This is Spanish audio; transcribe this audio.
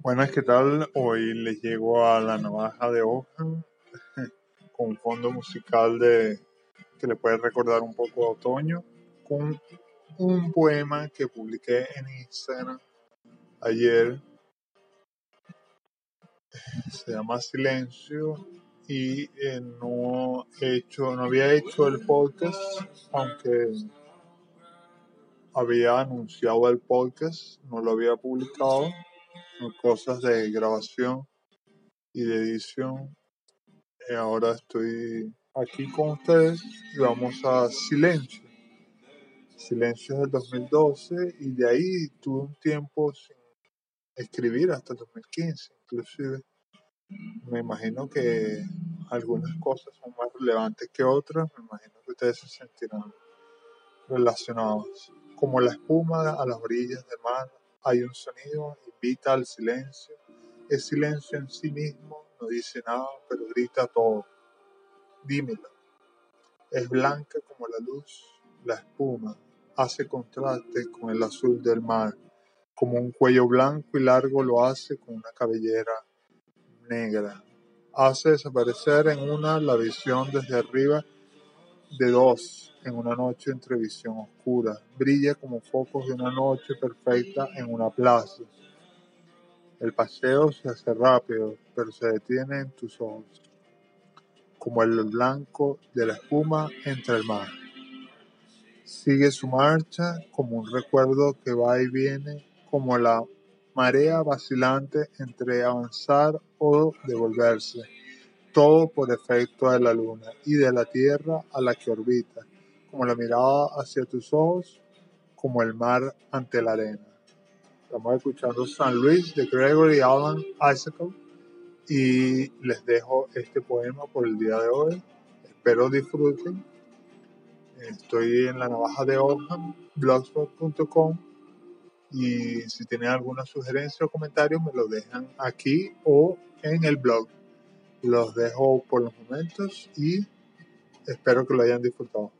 Buenas, ¿qué tal? Hoy les llego a la navaja de hoja con fondo musical de que le puede recordar un poco a otoño, con un poema que publiqué en Instagram ayer. Se llama Silencio y eh, no he hecho, no había hecho el podcast, aunque había anunciado el podcast, no lo había publicado cosas de grabación y de edición. Y ahora estoy aquí con ustedes y vamos a Silencio. Silencio es del 2012 y de ahí tuve un tiempo sin escribir hasta el 2015 inclusive. Me imagino que algunas cosas son más relevantes que otras, me imagino que ustedes se sentirán relacionados. Como la espuma a las orillas del mar, hay un sonido invita al silencio. Es silencio en sí mismo, no dice nada, pero grita todo. Dímelo. Es blanca como la luz, la espuma, hace contraste con el azul del mar, como un cuello blanco y largo lo hace con una cabellera negra. Hace desaparecer en una la visión desde arriba de dos en una noche entre visión oscura. Brilla como focos de una noche perfecta en una plaza. El paseo se hace rápido, pero se detiene en tus ojos, como el blanco de la espuma entre el mar. Sigue su marcha como un recuerdo que va y viene, como la marea vacilante entre avanzar o devolverse, todo por efecto de la luna y de la tierra a la que orbita, como la mirada hacia tus ojos, como el mar ante la arena. Estamos escuchando San Luis de Gregory Alan Isaac y les dejo este poema por el día de hoy. Espero disfruten. Estoy en la navaja de Orham, blogspot.com y si tienen alguna sugerencia o comentario me lo dejan aquí o en el blog. Los dejo por los momentos y espero que lo hayan disfrutado.